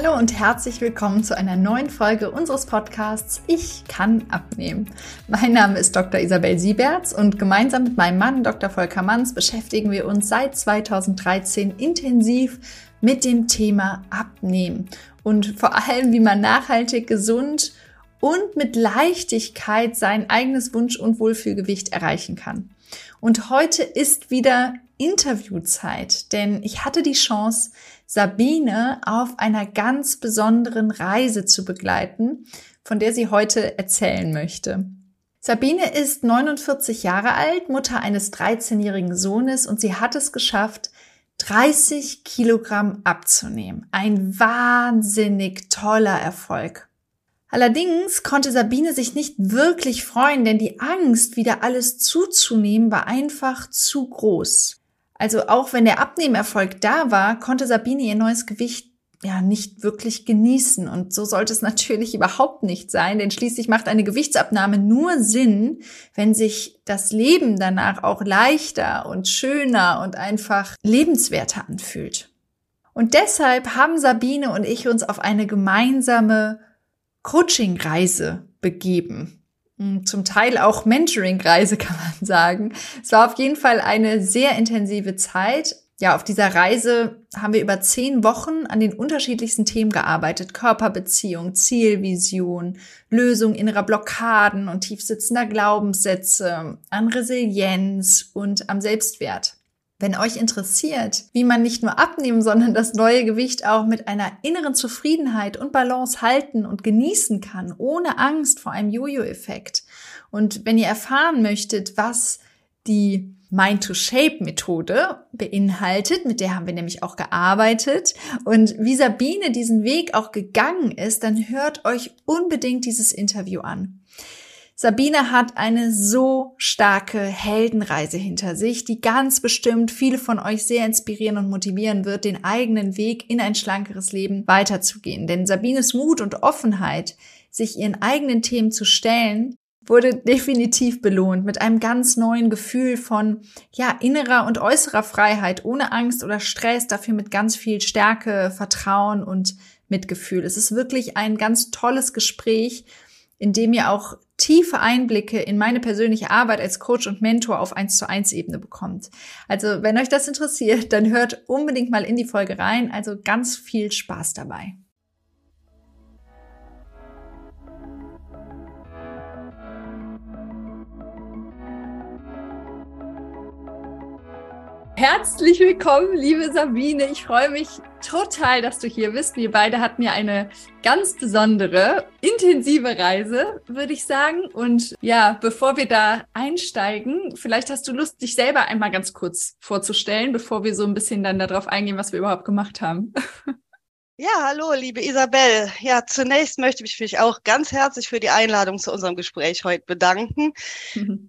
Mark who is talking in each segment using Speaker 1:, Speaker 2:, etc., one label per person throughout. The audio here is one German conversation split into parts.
Speaker 1: Hallo und herzlich willkommen zu einer neuen Folge unseres Podcasts Ich kann abnehmen. Mein Name ist Dr. Isabel Sieberts und gemeinsam mit meinem Mann Dr. Volker Manns beschäftigen wir uns seit 2013 intensiv mit dem Thema Abnehmen und vor allem, wie man nachhaltig gesund und mit Leichtigkeit sein eigenes Wunsch- und Wohlfühlgewicht erreichen kann. Und heute ist wieder Interviewzeit, denn ich hatte die Chance, Sabine auf einer ganz besonderen Reise zu begleiten, von der sie heute erzählen möchte. Sabine ist 49 Jahre alt, Mutter eines 13-jährigen Sohnes und sie hat es geschafft, 30 Kilogramm abzunehmen. Ein wahnsinnig toller Erfolg. Allerdings konnte Sabine sich nicht wirklich freuen, denn die Angst, wieder alles zuzunehmen, war einfach zu groß. Also auch wenn der Abnehmerfolg da war, konnte Sabine ihr neues Gewicht ja nicht wirklich genießen. Und so sollte es natürlich überhaupt nicht sein, denn schließlich macht eine Gewichtsabnahme nur Sinn, wenn sich das Leben danach auch leichter und schöner und einfach lebenswerter anfühlt. Und deshalb haben Sabine und ich uns auf eine gemeinsame Coaching-Reise begeben. Hm, zum Teil auch Mentoring-Reise, kann man sagen. Es war auf jeden Fall eine sehr intensive Zeit. Ja, auf dieser Reise haben wir über zehn Wochen an den unterschiedlichsten Themen gearbeitet. Körperbeziehung, Zielvision, Lösung innerer Blockaden und tiefsitzender Glaubenssätze, an Resilienz und am Selbstwert. Wenn euch interessiert, wie man nicht nur abnehmen, sondern das neue Gewicht auch mit einer inneren Zufriedenheit und Balance halten und genießen kann, ohne Angst vor einem Jojo-Effekt. Und wenn ihr erfahren möchtet, was die Mind-to-Shape-Methode beinhaltet, mit der haben wir nämlich auch gearbeitet und wie Sabine diesen Weg auch gegangen ist, dann hört euch unbedingt dieses Interview an. Sabine hat eine so starke Heldenreise hinter sich, die ganz bestimmt viele von euch sehr inspirieren und motivieren wird, den eigenen Weg in ein schlankeres Leben weiterzugehen. Denn Sabines Mut und Offenheit, sich ihren eigenen Themen zu stellen, wurde definitiv belohnt mit einem ganz neuen Gefühl von, ja, innerer und äußerer Freiheit, ohne Angst oder Stress, dafür mit ganz viel Stärke, Vertrauen und Mitgefühl. Es ist wirklich ein ganz tolles Gespräch, in dem ihr auch tiefe Einblicke in meine persönliche Arbeit als Coach und Mentor auf 1 zu 1 Ebene bekommt. Also, wenn euch das interessiert, dann hört unbedingt mal in die Folge rein. Also ganz viel Spaß dabei. Herzlich willkommen, liebe Sabine. Ich freue mich total, dass du hier bist. Wir beide hatten ja eine ganz besondere, intensive Reise, würde ich sagen. Und ja, bevor wir da einsteigen, vielleicht hast du Lust, dich selber einmal ganz kurz vorzustellen, bevor wir so ein bisschen dann darauf eingehen, was wir überhaupt gemacht haben.
Speaker 2: Ja, hallo, liebe Isabel. Ja, zunächst möchte ich mich auch ganz herzlich für die Einladung zu unserem Gespräch heute bedanken.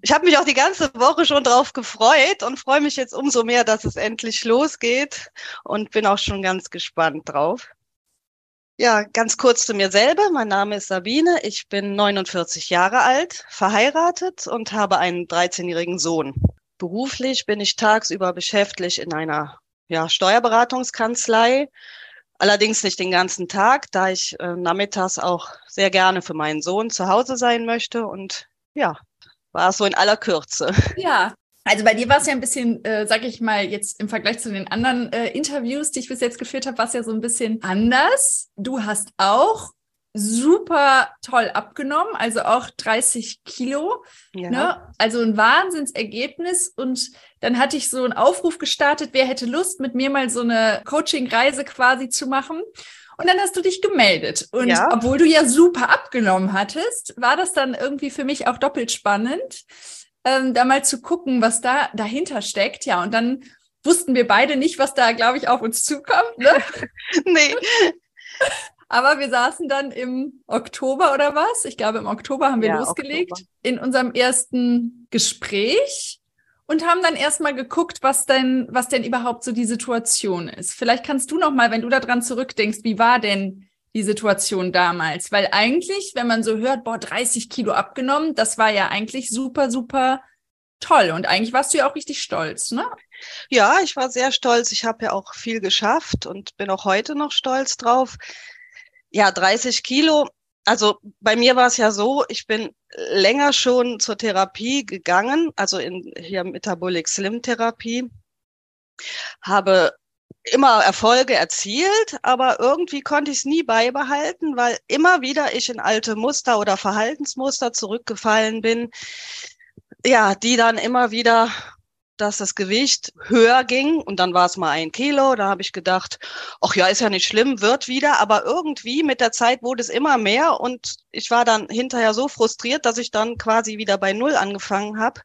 Speaker 2: Ich habe mich auch die ganze Woche schon drauf gefreut und freue mich jetzt umso mehr, dass es endlich losgeht und bin auch schon ganz gespannt drauf. Ja, ganz kurz zu mir selber. Mein Name ist Sabine. Ich bin 49 Jahre alt, verheiratet und habe einen 13-jährigen Sohn. Beruflich bin ich tagsüber beschäftigt in einer ja, Steuerberatungskanzlei Allerdings nicht den ganzen Tag, da ich äh, nachmittags auch sehr gerne für meinen Sohn zu Hause sein möchte. Und ja, war es so in aller Kürze.
Speaker 1: Ja, also bei dir war es ja ein bisschen, äh, sag ich mal, jetzt im Vergleich zu den anderen äh, Interviews, die ich bis jetzt geführt habe, war es ja so ein bisschen anders. Du hast auch super toll abgenommen, also auch 30 Kilo. Ja. Ne? Also ein Wahnsinnsergebnis. Und dann hatte ich so einen Aufruf gestartet, wer hätte Lust, mit mir mal so eine Coaching-Reise quasi zu machen. Und dann hast du dich gemeldet. Und ja. obwohl du ja super abgenommen hattest, war das dann irgendwie für mich auch doppelt spannend, ähm, da mal zu gucken, was da dahinter steckt. Ja, und dann wussten wir beide nicht, was da, glaube ich, auf uns zukommt. Ne? nee. Aber wir saßen dann im Oktober oder was? Ich glaube, im Oktober haben wir ja, losgelegt Oktober. in unserem ersten Gespräch und haben dann erstmal geguckt, was denn, was denn überhaupt so die Situation ist. Vielleicht kannst du noch mal, wenn du daran zurückdenkst, wie war denn die Situation damals? Weil eigentlich, wenn man so hört, boah, 30 Kilo abgenommen, das war ja eigentlich super, super toll. Und eigentlich warst du ja auch richtig stolz, ne?
Speaker 2: Ja, ich war sehr stolz. Ich habe ja auch viel geschafft und bin auch heute noch stolz drauf. Ja, 30 Kilo. Also bei mir war es ja so, ich bin länger schon zur Therapie gegangen, also in hier Metabolic Slim Therapie, habe immer Erfolge erzielt, aber irgendwie konnte ich es nie beibehalten, weil immer wieder ich in alte Muster oder Verhaltensmuster zurückgefallen bin, ja, die dann immer wieder dass das Gewicht höher ging und dann war es mal ein Kilo. Da habe ich gedacht, ach ja, ist ja nicht schlimm, wird wieder. Aber irgendwie mit der Zeit wurde es immer mehr und ich war dann hinterher so frustriert, dass ich dann quasi wieder bei Null angefangen habe.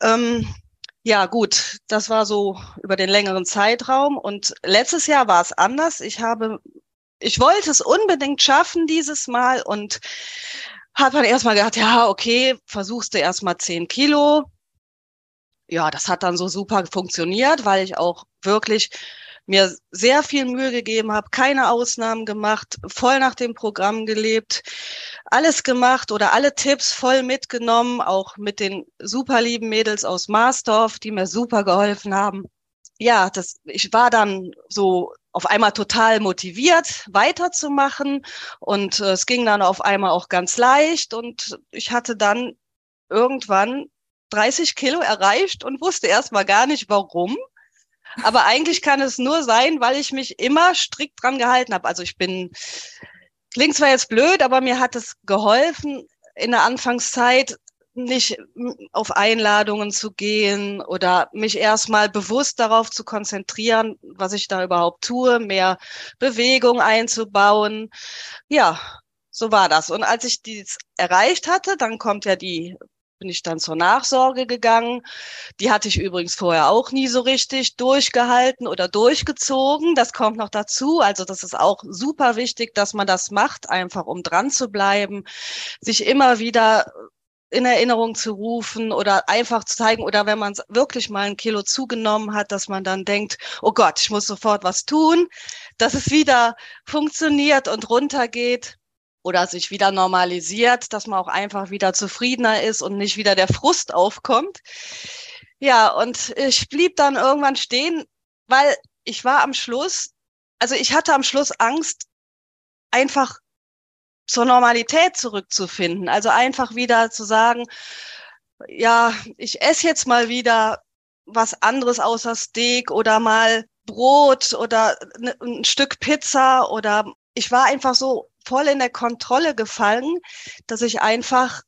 Speaker 2: Ähm, ja, gut, das war so über den längeren Zeitraum. Und letztes Jahr war es anders. Ich habe, ich wollte es unbedingt schaffen dieses Mal und habe dann erstmal gedacht, ja, okay, versuchst du erstmal zehn Kilo. Ja, das hat dann so super funktioniert, weil ich auch wirklich mir sehr viel Mühe gegeben habe, keine Ausnahmen gemacht, voll nach dem Programm gelebt, alles gemacht oder alle Tipps voll mitgenommen, auch mit den super lieben Mädels aus Marsdorf, die mir super geholfen haben. Ja, das, ich war dann so auf einmal total motiviert, weiterzumachen und äh, es ging dann auf einmal auch ganz leicht und ich hatte dann irgendwann 30 Kilo erreicht und wusste erstmal gar nicht warum. Aber eigentlich kann es nur sein, weil ich mich immer strikt dran gehalten habe. Also ich bin, klingt zwar jetzt blöd, aber mir hat es geholfen, in der Anfangszeit nicht auf Einladungen zu gehen oder mich erstmal bewusst darauf zu konzentrieren, was ich da überhaupt tue, mehr Bewegung einzubauen. Ja, so war das. Und als ich dies erreicht hatte, dann kommt ja die bin ich dann zur Nachsorge gegangen. Die hatte ich übrigens vorher auch nie so richtig durchgehalten oder durchgezogen. Das kommt noch dazu. Also das ist auch super wichtig, dass man das macht, einfach um dran zu bleiben, sich immer wieder in Erinnerung zu rufen oder einfach zu zeigen oder wenn man wirklich mal ein Kilo zugenommen hat, dass man dann denkt, oh Gott, ich muss sofort was tun, dass es wieder funktioniert und runtergeht oder sich wieder normalisiert, dass man auch einfach wieder zufriedener ist und nicht wieder der Frust aufkommt. Ja, und ich blieb dann irgendwann stehen, weil ich war am Schluss, also ich hatte am Schluss Angst, einfach zur Normalität zurückzufinden. Also einfach wieder zu sagen, ja, ich esse jetzt mal wieder was anderes außer Steak oder mal Brot oder ne, ein Stück Pizza oder ich war einfach so voll in der Kontrolle gefallen, dass ich einfach,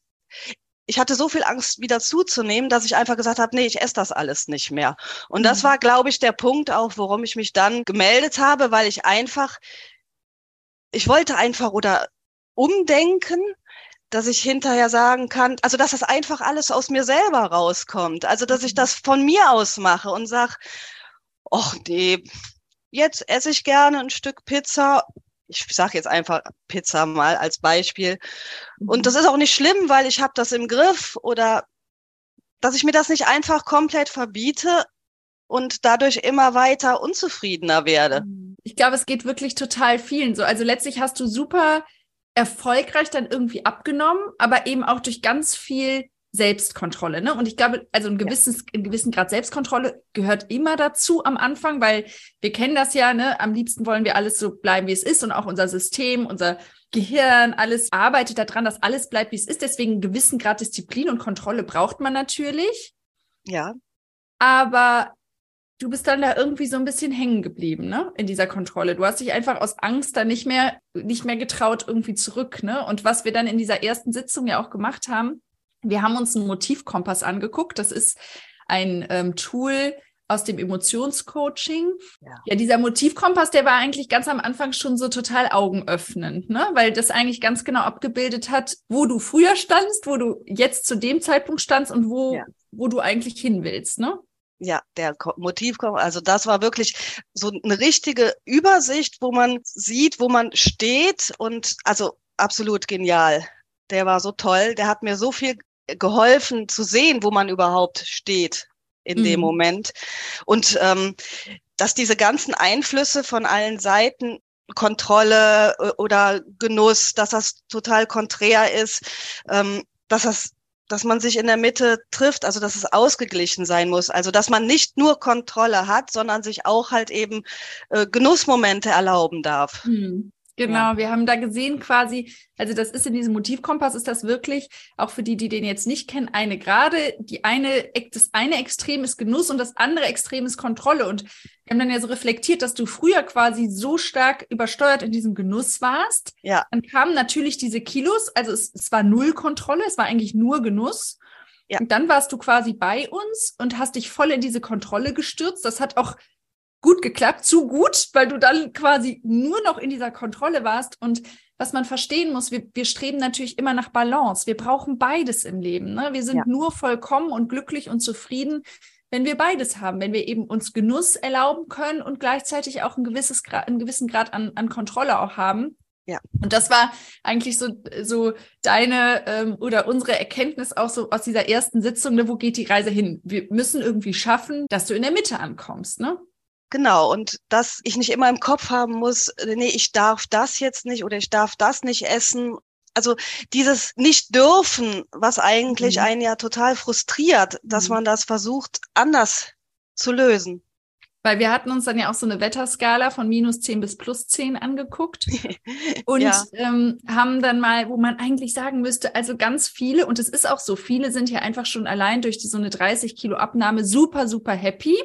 Speaker 2: ich hatte so viel Angst, wieder zuzunehmen, dass ich einfach gesagt habe, nee, ich esse das alles nicht mehr. Und mhm. das war, glaube ich, der Punkt auch, warum ich mich dann gemeldet habe, weil ich einfach, ich wollte einfach oder umdenken, dass ich hinterher sagen kann, also dass das einfach alles aus mir selber rauskommt. Also dass ich mhm. das von mir aus mache und sag, ach nee, jetzt esse ich gerne ein Stück Pizza ich sage jetzt einfach Pizza mal als Beispiel. Und mhm. das ist auch nicht schlimm, weil ich habe das im Griff oder dass ich mir das nicht einfach komplett verbiete und dadurch immer weiter unzufriedener werde. Mhm.
Speaker 1: Ich glaube, es geht wirklich total vielen so. Also letztlich hast du super erfolgreich dann irgendwie abgenommen, aber eben auch durch ganz viel Selbstkontrolle. Ne? Und ich glaube, also ein gewisses, ja. ein gewissen Grad Selbstkontrolle gehört immer dazu am Anfang, weil wir kennen das ja, ne? Am liebsten wollen wir alles so bleiben, wie es ist und auch unser System, unser Gehirn, alles arbeitet daran, dass alles bleibt, wie es ist. Deswegen einen gewissen Grad Disziplin und Kontrolle braucht man natürlich.
Speaker 2: Ja.
Speaker 1: Aber du bist dann da irgendwie so ein bisschen hängen geblieben, ne? In dieser Kontrolle. Du hast dich einfach aus Angst da nicht mehr, nicht mehr getraut irgendwie zurück, ne? Und was wir dann in dieser ersten Sitzung ja auch gemacht haben, wir haben uns einen Motivkompass angeguckt. Das ist ein ähm, Tool aus dem Emotionscoaching. Ja. ja, dieser Motivkompass, der war eigentlich ganz am Anfang schon so total augenöffnend, ne? weil das eigentlich ganz genau abgebildet hat, wo du früher standst, wo du jetzt zu dem Zeitpunkt standst und wo, ja. wo du eigentlich hin willst. Ne?
Speaker 2: Ja, der Motivkompass, also das war wirklich so eine richtige Übersicht, wo man sieht, wo man steht und also absolut genial. Der war so toll, der hat mir so viel geholfen zu sehen, wo man überhaupt steht in mhm. dem Moment. Und ähm, dass diese ganzen Einflüsse von allen Seiten Kontrolle äh, oder Genuss, dass das total konträr ist, ähm, dass das dass man sich in der Mitte trifft, also dass es ausgeglichen sein muss, also dass man nicht nur Kontrolle hat, sondern sich auch halt eben äh, Genussmomente erlauben darf.
Speaker 1: Mhm. Genau, ja. wir haben da gesehen quasi, also das ist in diesem Motivkompass, ist das wirklich, auch für die, die den jetzt nicht kennen, eine gerade, die eine, das eine Extrem ist Genuss und das andere Extrem ist Kontrolle. Und wir haben dann ja so reflektiert, dass du früher quasi so stark übersteuert in diesem Genuss warst.
Speaker 2: Ja.
Speaker 1: Dann kamen natürlich diese Kilos, also es, es war null Kontrolle, es war eigentlich nur Genuss. Ja. Und dann warst du quasi bei uns und hast dich voll in diese Kontrolle gestürzt. Das hat auch gut geklappt, zu gut, weil du dann quasi nur noch in dieser Kontrolle warst. Und was man verstehen muss, wir, wir streben natürlich immer nach Balance. Wir brauchen beides im Leben. Ne? Wir sind ja. nur vollkommen und glücklich und zufrieden, wenn wir beides haben, wenn wir eben uns Genuss erlauben können und gleichzeitig auch ein gewisses Grad, einen gewissen Grad an, an Kontrolle auch haben.
Speaker 2: Ja.
Speaker 1: Und das war eigentlich so, so deine ähm, oder unsere Erkenntnis auch so aus dieser ersten Sitzung, ne, wo geht die Reise hin? Wir müssen irgendwie schaffen, dass du in der Mitte ankommst, ne?
Speaker 2: Genau, und dass ich nicht immer im Kopf haben muss, nee, ich darf das jetzt nicht oder ich darf das nicht essen. Also dieses Nicht-Dürfen, was eigentlich mhm. einen ja total frustriert, dass mhm. man das versucht, anders zu lösen.
Speaker 1: Weil wir hatten uns dann ja auch so eine Wetterskala von minus 10 bis plus 10 angeguckt und ja. ähm, haben dann mal, wo man eigentlich sagen müsste, also ganz viele, und es ist auch so, viele sind ja einfach schon allein durch die, so eine 30 Kilo Abnahme super, super happy.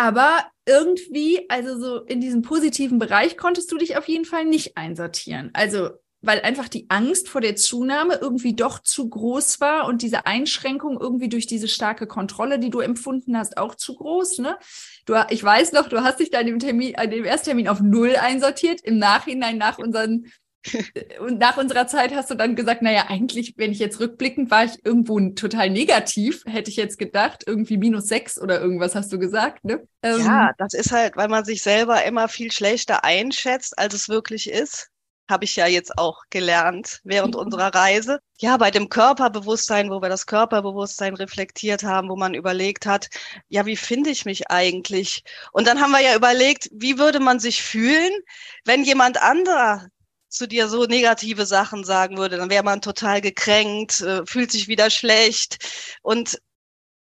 Speaker 1: Aber irgendwie, also so in diesem positiven Bereich konntest du dich auf jeden Fall nicht einsortieren. Also, weil einfach die Angst vor der Zunahme irgendwie doch zu groß war und diese Einschränkung irgendwie durch diese starke Kontrolle, die du empfunden hast, auch zu groß, ne? Du, ich weiß noch, du hast dich dann im Termin, an dem Ersttermin auf Null einsortiert. Im Nachhinein nach unseren und nach unserer Zeit hast du dann gesagt, naja, eigentlich, wenn ich jetzt rückblickend war ich irgendwo total negativ, hätte ich jetzt gedacht, irgendwie minus sechs oder irgendwas hast du gesagt, ne?
Speaker 2: Ähm, ja, das ist halt, weil man sich selber immer viel schlechter einschätzt, als es wirklich ist. Habe ich ja jetzt auch gelernt während mhm. unserer Reise. Ja, bei dem Körperbewusstsein, wo wir das Körperbewusstsein reflektiert haben, wo man überlegt hat, ja, wie finde ich mich eigentlich? Und dann haben wir ja überlegt, wie würde man sich fühlen, wenn jemand anderer zu dir so negative Sachen sagen würde, dann wäre man total gekränkt, äh, fühlt sich wieder schlecht und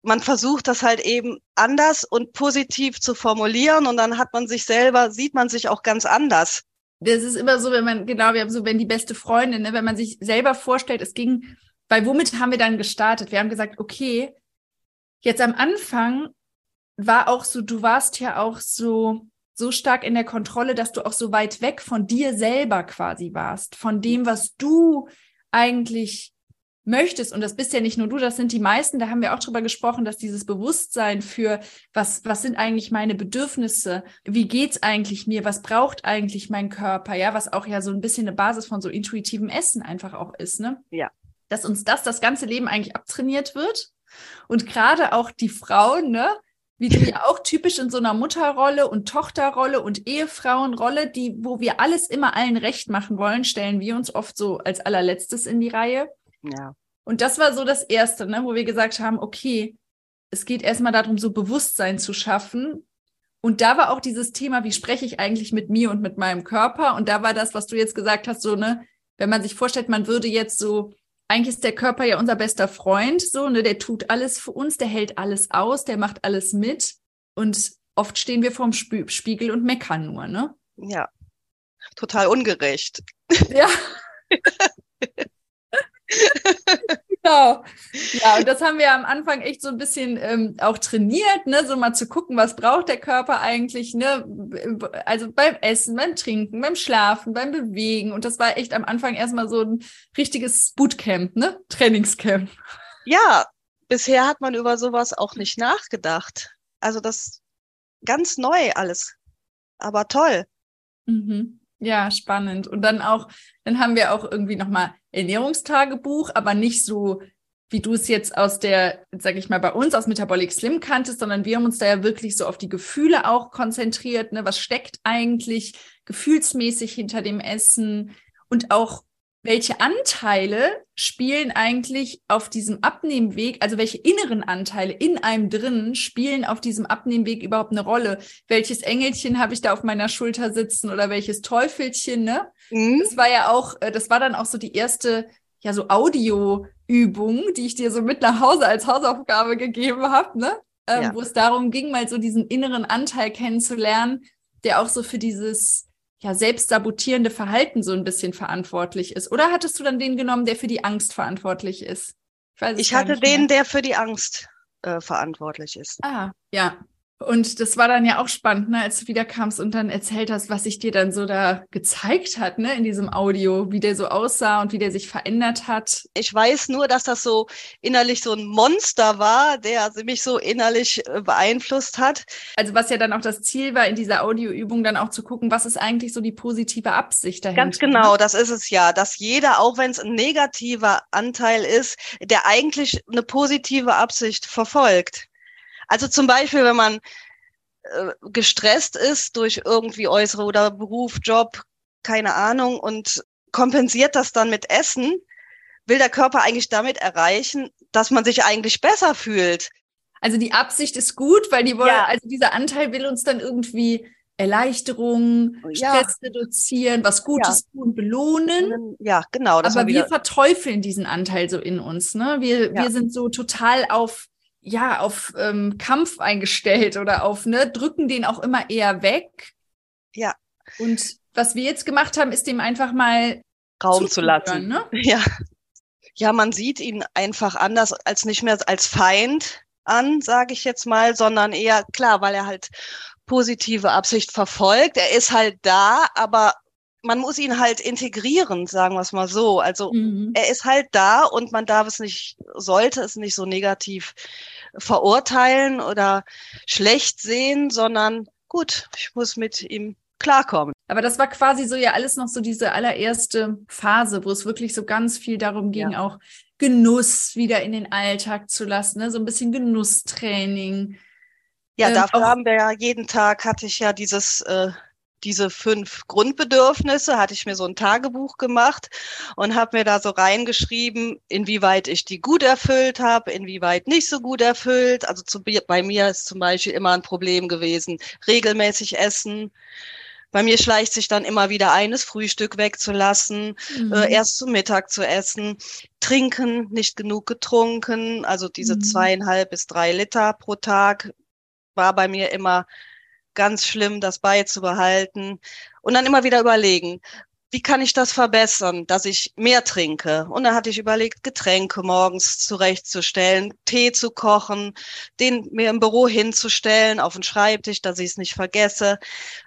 Speaker 2: man versucht das halt eben anders und positiv zu formulieren und dann hat man sich selber, sieht man sich auch ganz anders.
Speaker 1: Das ist immer so, wenn man, genau, wir haben so, wenn die beste Freundin, ne, wenn man sich selber vorstellt, es ging, weil womit haben wir dann gestartet? Wir haben gesagt, okay, jetzt am Anfang war auch so, du warst ja auch so, so stark in der Kontrolle, dass du auch so weit weg von dir selber quasi warst, von dem, was du eigentlich möchtest. Und das bist ja nicht nur du, das sind die meisten. Da haben wir auch drüber gesprochen, dass dieses Bewusstsein für was, was sind eigentlich meine Bedürfnisse? Wie geht's eigentlich mir? Was braucht eigentlich mein Körper? Ja, was auch ja so ein bisschen eine Basis von so intuitivem Essen einfach auch ist, ne?
Speaker 2: Ja.
Speaker 1: Dass uns das das ganze Leben eigentlich abtrainiert wird. Und gerade auch die Frauen, ne? Wie du ja auch typisch in so einer Mutterrolle und Tochterrolle und Ehefrauenrolle, die, wo wir alles immer allen recht machen wollen, stellen wir uns oft so als allerletztes in die Reihe.
Speaker 2: Ja.
Speaker 1: Und das war so das Erste, ne, wo wir gesagt haben, okay, es geht erstmal darum, so Bewusstsein zu schaffen. Und da war auch dieses Thema, wie spreche ich eigentlich mit mir und mit meinem Körper? Und da war das, was du jetzt gesagt hast, so, ne, wenn man sich vorstellt, man würde jetzt so eigentlich ist der Körper ja unser bester Freund, so, ne, der tut alles für uns, der hält alles aus, der macht alles mit. Und oft stehen wir vorm Sp Spiegel und meckern nur, ne?
Speaker 2: Ja. Total ungerecht.
Speaker 1: Ja. Genau. Ja, und das haben wir am Anfang echt so ein bisschen ähm, auch trainiert, ne, so mal zu gucken, was braucht der Körper eigentlich, ne, also beim Essen, beim Trinken, beim Schlafen, beim Bewegen. Und das war echt am Anfang erstmal so ein richtiges Bootcamp, ne, Trainingscamp.
Speaker 2: Ja, bisher hat man über sowas auch nicht nachgedacht. Also das ganz neu alles, aber toll.
Speaker 1: Mhm. Ja, spannend. Und dann auch, dann haben wir auch irgendwie nochmal Ernährungstagebuch, aber nicht so, wie du es jetzt aus der, sag ich mal, bei uns aus Metabolic Slim kanntest, sondern wir haben uns da ja wirklich so auf die Gefühle auch konzentriert. Ne? Was steckt eigentlich gefühlsmäßig hinter dem Essen? Und auch welche Anteile spielen eigentlich auf diesem Abnehmweg, also welche inneren Anteile in einem drin spielen auf diesem Abnehmweg überhaupt eine Rolle? Welches Engelchen habe ich da auf meiner Schulter sitzen oder welches Teufelchen, ne? Mhm. Das war ja auch, äh, das war dann auch so die erste, ja, so Audioübung, die ich dir so mit nach Hause als Hausaufgabe gegeben habe, ne? Ähm, ja. Wo es darum ging, mal so diesen inneren Anteil kennenzulernen, der auch so für dieses ja, selbstsabotierende Verhalten so ein bisschen verantwortlich ist. Oder hattest du dann den genommen, der für die Angst verantwortlich ist?
Speaker 2: Ich, ich hatte den, der für die Angst äh, verantwortlich ist.
Speaker 1: Ah, ja. Und das war dann ja auch spannend, ne, als du wiederkamst und dann erzählt hast, was sich dir dann so da gezeigt hat, ne, in diesem Audio, wie der so aussah und wie der sich verändert hat.
Speaker 2: Ich weiß nur, dass das so innerlich so ein Monster war, der mich so innerlich äh, beeinflusst hat.
Speaker 1: Also was ja dann auch das Ziel war, in dieser Audioübung dann auch zu gucken, was ist eigentlich so die positive Absicht dahinter.
Speaker 2: Ganz genau, ne? das ist es ja, dass jeder, auch wenn es ein negativer Anteil ist, der eigentlich eine positive Absicht verfolgt. Also zum Beispiel, wenn man äh, gestresst ist durch irgendwie äußere oder Beruf, Job, keine Ahnung, und kompensiert das dann mit Essen, will der Körper eigentlich damit erreichen, dass man sich eigentlich besser fühlt.
Speaker 1: Also die Absicht ist gut, weil die wollen, ja. also dieser Anteil will uns dann irgendwie Erleichterung, ja. Stress reduzieren, was Gutes ja. tun, belohnen.
Speaker 2: Ja, genau.
Speaker 1: Aber wir verteufeln diesen Anteil so in uns. Ne? Wir, ja. wir sind so total auf ja, auf ähm, Kampf eingestellt oder auf, ne, drücken den auch immer eher weg.
Speaker 2: Ja.
Speaker 1: Und was wir jetzt gemacht haben, ist dem einfach mal
Speaker 2: Raum zu lassen. Ne? Ja. Ja, man sieht ihn einfach anders als nicht mehr als Feind an, sage ich jetzt mal, sondern eher klar, weil er halt positive Absicht verfolgt. Er ist halt da, aber man muss ihn halt integrieren, sagen wir es mal so. Also mhm. er ist halt da und man darf es nicht, sollte es nicht so negativ verurteilen oder schlecht sehen, sondern gut, ich muss mit ihm klarkommen.
Speaker 1: Aber das war quasi so ja alles noch so diese allererste Phase, wo es wirklich so ganz viel darum ging, ja. auch Genuss wieder in den Alltag zu lassen, ne? so ein bisschen Genusstraining.
Speaker 2: Ja, ähm, dafür haben wir ja jeden Tag hatte ich ja dieses äh, diese fünf Grundbedürfnisse, hatte ich mir so ein Tagebuch gemacht und habe mir da so reingeschrieben, inwieweit ich die gut erfüllt habe, inwieweit nicht so gut erfüllt. Also zu, bei mir ist zum Beispiel immer ein Problem gewesen, regelmäßig essen. Bei mir schleicht sich dann immer wieder eines Frühstück wegzulassen, mhm. äh, erst zum Mittag zu essen, trinken, nicht genug getrunken, also diese mhm. zweieinhalb bis drei Liter pro Tag war bei mir immer ganz schlimm, das beizubehalten und dann immer wieder überlegen, wie kann ich das verbessern, dass ich mehr trinke? Und dann hatte ich überlegt, Getränke morgens zurechtzustellen, Tee zu kochen, den mir im Büro hinzustellen, auf den Schreibtisch, dass ich es nicht vergesse.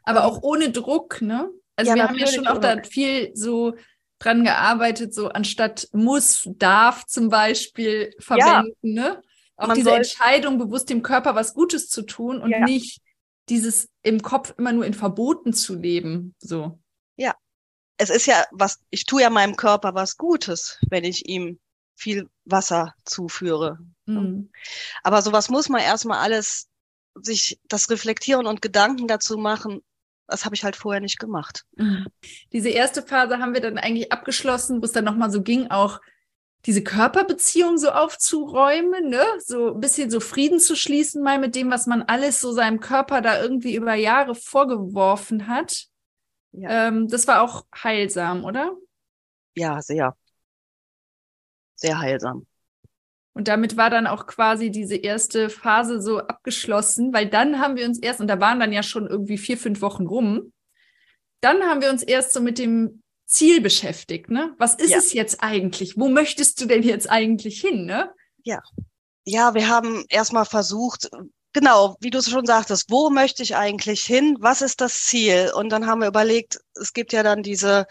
Speaker 1: Aber auch ohne Druck, ne? Also ja, wir haben ja schon auch da viel so dran gearbeitet, so anstatt muss, darf zum Beispiel verwenden, ja. ne? Auch diese Entscheidung, bewusst dem Körper was Gutes zu tun und ja. nicht dieses im Kopf immer nur in Verboten zu leben, so.
Speaker 2: Ja. Es ist ja was, ich tue ja meinem Körper was Gutes, wenn ich ihm viel Wasser zuführe. Mhm. Aber sowas muss man erstmal alles sich das reflektieren und Gedanken dazu machen. Das habe ich halt vorher nicht gemacht. Mhm.
Speaker 1: Diese erste Phase haben wir dann eigentlich abgeschlossen, wo es dann nochmal so ging, auch diese Körperbeziehung so aufzuräumen, ne? so ein bisschen so Frieden zu schließen mal mit dem, was man alles so seinem Körper da irgendwie über Jahre vorgeworfen hat. Ja. Ähm, das war auch heilsam, oder?
Speaker 2: Ja, sehr. Sehr heilsam.
Speaker 1: Und damit war dann auch quasi diese erste Phase so abgeschlossen, weil dann haben wir uns erst, und da waren dann ja schon irgendwie vier, fünf Wochen rum, dann haben wir uns erst so mit dem Ziel beschäftigt, ne? Was ist ja. es jetzt eigentlich? Wo möchtest du denn jetzt eigentlich hin, ne?
Speaker 2: Ja. Ja, wir haben erstmal versucht, genau, wie du es schon sagtest, wo möchte ich eigentlich hin? Was ist das Ziel? Und dann haben wir überlegt, es gibt ja dann diese,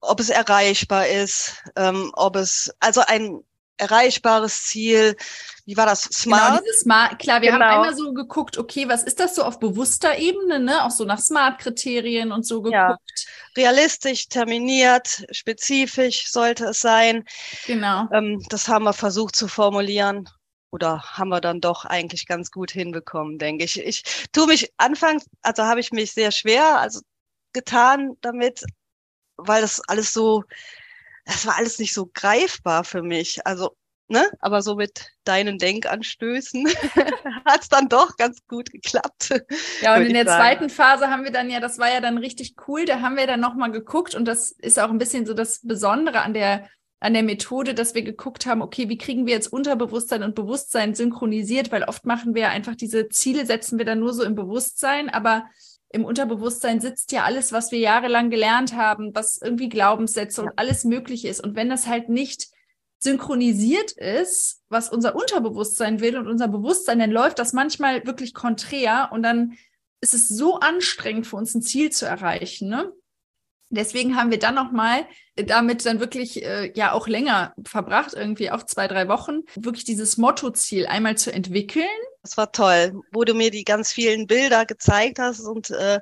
Speaker 2: ob es erreichbar ist, ähm, ob es, also ein erreichbares Ziel. Wie war das?
Speaker 1: Smart? Genau, Smart. Klar, wir genau. haben einmal so geguckt, okay, was ist das so auf bewusster Ebene, ne? Auch so nach Smart-Kriterien und so geguckt. Ja.
Speaker 2: Realistisch, terminiert, spezifisch sollte es sein.
Speaker 1: Genau.
Speaker 2: Ähm, das haben wir versucht zu formulieren. Oder haben wir dann doch eigentlich ganz gut hinbekommen, denke ich. Ich tue mich anfangs, also habe ich mich sehr schwer also getan damit, weil das alles so, das war alles nicht so greifbar für mich. Also, ne, aber so mit deinen Denkanstößen hat es dann doch ganz gut geklappt.
Speaker 1: Ja, und in der sagen. zweiten Phase haben wir dann ja, das war ja dann richtig cool, da haben wir dann nochmal geguckt und das ist auch ein bisschen so das Besondere an der an der Methode, dass wir geguckt haben, okay, wie kriegen wir jetzt Unterbewusstsein und Bewusstsein synchronisiert, weil oft machen wir einfach diese Ziele, setzen wir dann nur so im Bewusstsein, aber im Unterbewusstsein sitzt ja alles, was wir jahrelang gelernt haben, was irgendwie Glaubenssätze und alles Mögliche ist. Und wenn das halt nicht synchronisiert ist, was unser Unterbewusstsein will und unser Bewusstsein, dann läuft das manchmal wirklich konträr und dann ist es so anstrengend für uns ein Ziel zu erreichen. Ne? Deswegen haben wir dann nochmal damit dann wirklich äh, ja auch länger verbracht, irgendwie auch zwei, drei Wochen, wirklich dieses Mottoziel einmal zu entwickeln.
Speaker 2: Das war toll, wo du mir die ganz vielen Bilder gezeigt hast und äh,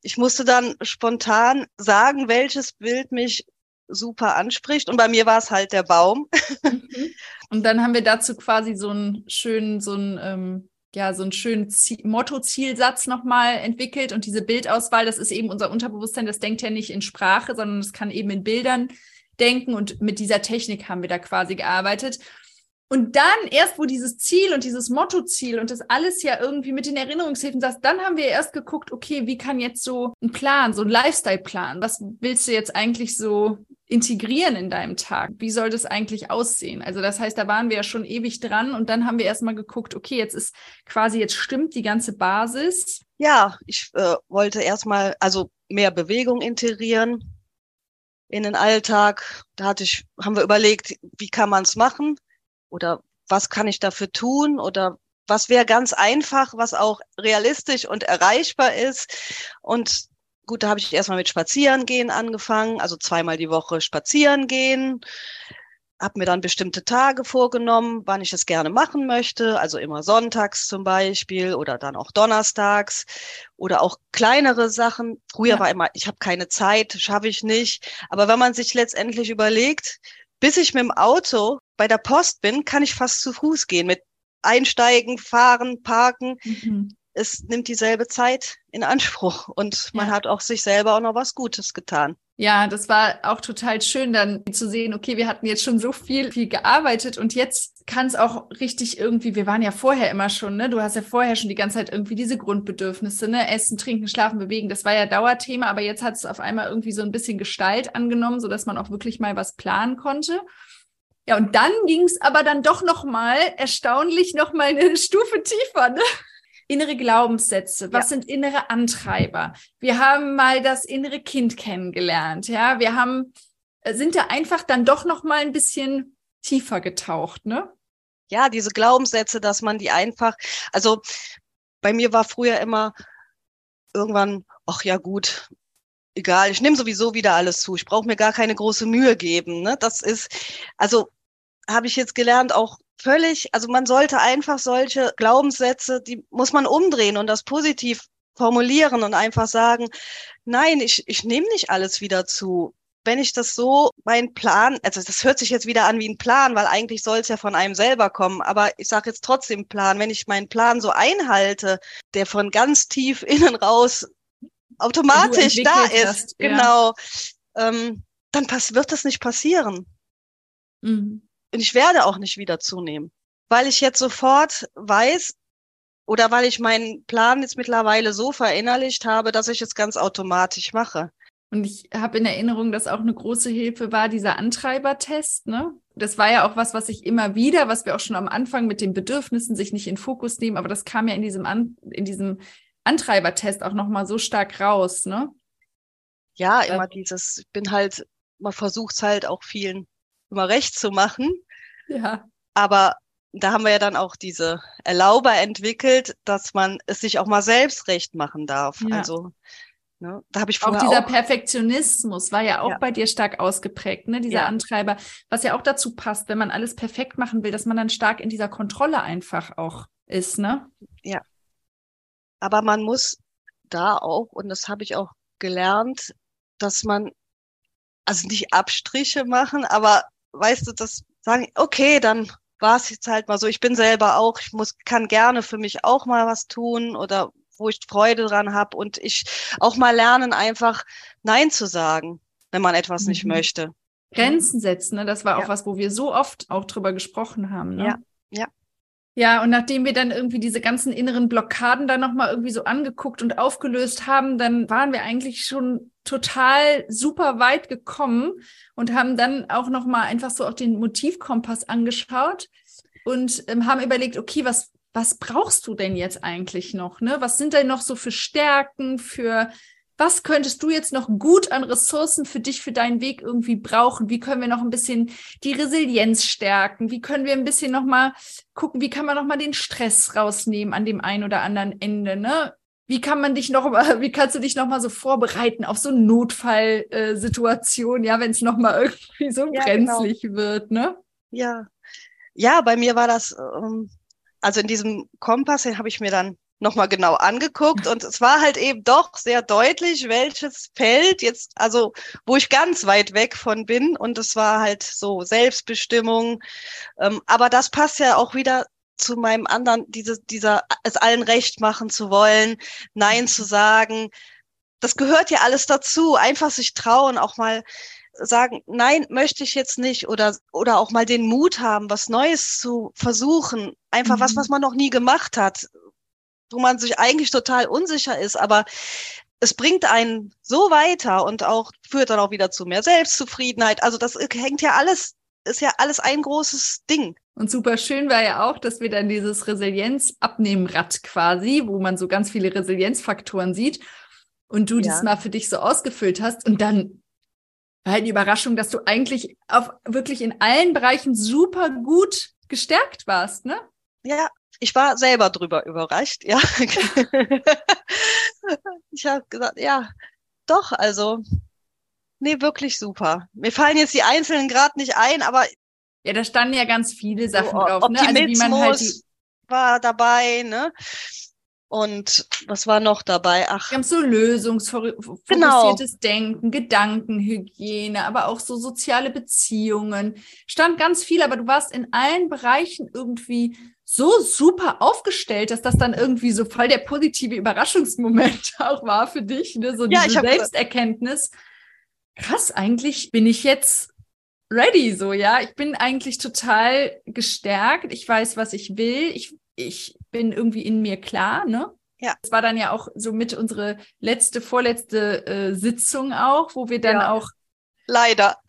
Speaker 2: ich musste dann spontan sagen, welches Bild mich super anspricht. Und bei mir war es halt der Baum.
Speaker 1: Mhm. Und dann haben wir dazu quasi so einen schönen, so einen, ähm, ja, so einen schönen Motto-Zielsatz nochmal entwickelt. Und diese Bildauswahl, das ist eben unser Unterbewusstsein, das denkt ja nicht in Sprache, sondern es kann eben in Bildern denken. Und mit dieser Technik haben wir da quasi gearbeitet. Und dann erst, wo dieses Ziel und dieses Mottoziel und das alles ja irgendwie mit den Erinnerungshilfen saß, dann haben wir erst geguckt, okay, wie kann jetzt so ein Plan, so ein Lifestyle-Plan, was willst du jetzt eigentlich so integrieren in deinem Tag? Wie soll das eigentlich aussehen? Also das heißt, da waren wir ja schon ewig dran und dann haben wir erstmal geguckt, okay, jetzt ist quasi, jetzt stimmt die ganze Basis.
Speaker 2: Ja, ich äh, wollte erstmal also mehr Bewegung integrieren in den Alltag. Da hatte ich, haben wir überlegt, wie kann man es machen? Oder was kann ich dafür tun? Oder was wäre ganz einfach, was auch realistisch und erreichbar ist? Und gut, da habe ich erstmal mit Spazierengehen angefangen, also zweimal die Woche spazieren gehen. Habe mir dann bestimmte Tage vorgenommen, wann ich es gerne machen möchte, also immer sonntags zum Beispiel oder dann auch donnerstags oder auch kleinere Sachen. Früher ja. war immer, ich habe keine Zeit, schaffe ich nicht. Aber wenn man sich letztendlich überlegt, bis ich mit dem Auto bei der Post bin, kann ich fast zu Fuß gehen mit Einsteigen, Fahren, Parken. Mhm. Es nimmt dieselbe Zeit in Anspruch und man ja. hat auch sich selber auch noch was Gutes getan.
Speaker 1: Ja, das war auch total schön dann zu sehen, okay, wir hatten jetzt schon so viel, viel gearbeitet und jetzt kann es auch richtig irgendwie, wir waren ja vorher immer schon, ne? Du hast ja vorher schon die ganze Zeit irgendwie diese Grundbedürfnisse, ne? Essen, trinken, schlafen, bewegen, das war ja Dauerthema, aber jetzt hat es auf einmal irgendwie so ein bisschen Gestalt angenommen, so dass man auch wirklich mal was planen konnte. Ja, und dann ging es aber dann doch noch mal erstaunlich noch mal eine Stufe tiefer. Ne? Innere Glaubenssätze, was ja. sind innere Antreiber? Wir haben mal das innere Kind kennengelernt, ja. Wir haben äh, sind da einfach dann doch noch mal ein bisschen tiefer getaucht, ne?
Speaker 2: Ja, diese Glaubenssätze, dass man die einfach, also bei mir war früher immer irgendwann, ach ja gut, egal, ich nehme sowieso wieder alles zu. Ich brauche mir gar keine große Mühe geben. Ne? Das ist, also habe ich jetzt gelernt, auch völlig, also man sollte einfach solche Glaubenssätze, die muss man umdrehen und das positiv formulieren und einfach sagen, nein, ich, ich nehme nicht alles wieder zu. Wenn ich das so, mein Plan, also das hört sich jetzt wieder an wie ein Plan, weil eigentlich soll es ja von einem selber kommen, aber ich sage jetzt trotzdem Plan, wenn ich meinen Plan so einhalte, der von ganz tief innen raus automatisch da ist, hast, ja. genau, ähm, dann pass wird das nicht passieren. Mhm. Und ich werde auch nicht wieder zunehmen, weil ich jetzt sofort weiß oder weil ich meinen Plan jetzt mittlerweile so verinnerlicht habe, dass ich es ganz automatisch mache.
Speaker 1: Und ich habe in Erinnerung, dass auch eine große Hilfe war dieser Antreibertest. Ne? Das war ja auch was, was ich immer wieder, was wir auch schon am Anfang mit den Bedürfnissen sich nicht in Fokus nehmen, aber das kam ja in diesem, An in diesem Antreibertest auch nochmal so stark raus. Ne?
Speaker 2: Ja, immer dieses, ich bin halt, man versucht es halt auch vielen immer recht zu machen.
Speaker 1: Ja.
Speaker 2: Aber da haben wir ja dann auch diese Erlauber entwickelt, dass man es sich auch mal selbst recht machen darf. Ja. Also ne, da habe ich
Speaker 1: auch dieser auch Perfektionismus war ja auch ja. bei dir stark ausgeprägt, ne? Dieser ja. Antreiber, was ja auch dazu passt, wenn man alles perfekt machen will, dass man dann stark in dieser Kontrolle einfach auch ist, ne?
Speaker 2: Ja. Aber man muss da auch, und das habe ich auch gelernt, dass man also nicht Abstriche machen, aber weißt du, das sagen, okay, dann war es jetzt halt mal so. Ich bin selber auch, ich muss, kann gerne für mich auch mal was tun oder wo ich Freude dran habe und ich auch mal lernen, einfach Nein zu sagen, wenn man etwas mhm. nicht möchte.
Speaker 1: Grenzen setzen, ne? das war auch was, wo wir so oft auch drüber gesprochen haben. Ne?
Speaker 2: Ja, ja.
Speaker 1: Ja, und nachdem wir dann irgendwie diese ganzen inneren Blockaden dann nochmal irgendwie so angeguckt und aufgelöst haben, dann waren wir eigentlich schon total super weit gekommen und haben dann auch nochmal einfach so auch den Motivkompass angeschaut und ähm, haben überlegt, okay, was, was brauchst du denn jetzt eigentlich noch? Ne? Was sind denn noch so für Stärken, für was könntest du jetzt noch gut an Ressourcen für dich, für deinen Weg irgendwie brauchen? Wie können wir noch ein bisschen die Resilienz stärken? Wie können wir ein bisschen noch mal gucken, wie kann man noch mal den Stress rausnehmen an dem einen oder anderen Ende, ne? Wie kann man dich noch mal, wie kannst du dich noch mal so vorbereiten auf so eine Notfallsituation, ja, wenn es noch mal irgendwie so ja, genau. brenzlig genau. wird, ne?
Speaker 2: Ja. Ja, bei mir war das ähm, also in diesem Kompass, den habe ich mir dann nochmal genau angeguckt und es war halt eben doch sehr deutlich, welches Feld jetzt, also wo ich ganz weit weg von bin und es war halt so Selbstbestimmung, ähm, aber das passt ja auch wieder zu meinem anderen, diese, dieser, es allen recht machen zu wollen, Nein zu sagen, das gehört ja alles dazu, einfach sich trauen, auch mal sagen, nein, möchte ich jetzt nicht oder, oder auch mal den Mut haben, was Neues zu versuchen, einfach mhm. was, was man noch nie gemacht hat, wo man sich eigentlich total unsicher ist, aber es bringt einen so weiter und auch führt dann auch wieder zu mehr Selbstzufriedenheit. Also das hängt ja alles, ist ja alles ein großes Ding.
Speaker 1: Und super schön war ja auch, dass wir dann dieses Resilienz-Abnehmen-Rad quasi, wo man so ganz viele Resilienzfaktoren sieht und du ja. das mal für dich so ausgefüllt hast und dann war halt die Überraschung, dass du eigentlich auf wirklich in allen Bereichen super gut gestärkt warst, ne?
Speaker 2: Ja, ich war selber drüber überrascht, ja. ich habe gesagt, ja, doch, also, nee, wirklich super. Mir fallen jetzt die einzelnen gerade nicht ein, aber.
Speaker 1: Ja, da standen ja ganz viele Sachen so, drauf, ne? Also wie man halt die
Speaker 2: war dabei, ne? Und was war noch dabei?
Speaker 1: Ach. Wir haben so lösungsfokussiertes genau. Denken, Gedankenhygiene, aber auch so soziale Beziehungen. Stand ganz viel, aber du warst in allen Bereichen irgendwie so super aufgestellt, dass das dann irgendwie so voll der positive Überraschungsmoment auch war für dich, ne? So diese ja, Selbsterkenntnis. Krass, eigentlich bin ich jetzt ready, so, ja. Ich bin eigentlich total gestärkt. Ich weiß, was ich will. Ich, ich bin irgendwie in mir klar, ne? Ja. Das war dann ja auch so mit unsere letzte, vorletzte äh, Sitzung auch, wo wir dann ja. auch.
Speaker 2: Leider.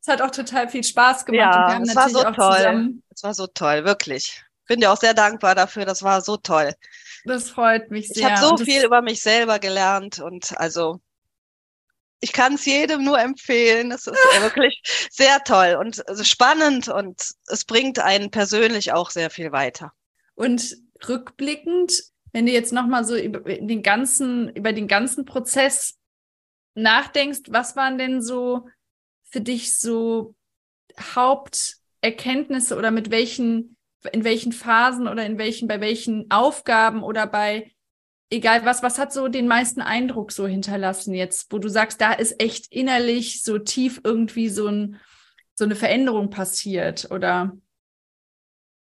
Speaker 1: es hat auch total viel Spaß gemacht.
Speaker 2: Ja, und wir haben war so toll. Es war so toll, wirklich. Bin dir auch sehr dankbar dafür. Das war so toll.
Speaker 1: Das freut mich sehr.
Speaker 2: Ich habe so viel über mich selber gelernt und also ich kann es jedem nur empfehlen. Es ist wirklich sehr toll und spannend und es bringt einen persönlich auch sehr viel weiter.
Speaker 1: Und rückblickend, wenn du jetzt nochmal so über den ganzen, über den ganzen Prozess nachdenkst, was waren denn so für dich so Haupterkenntnisse oder mit welchen, in welchen Phasen oder in welchen, bei welchen Aufgaben oder bei egal was, was hat so den meisten Eindruck so hinterlassen jetzt, wo du sagst, da ist echt innerlich so tief irgendwie so, ein, so eine Veränderung passiert oder?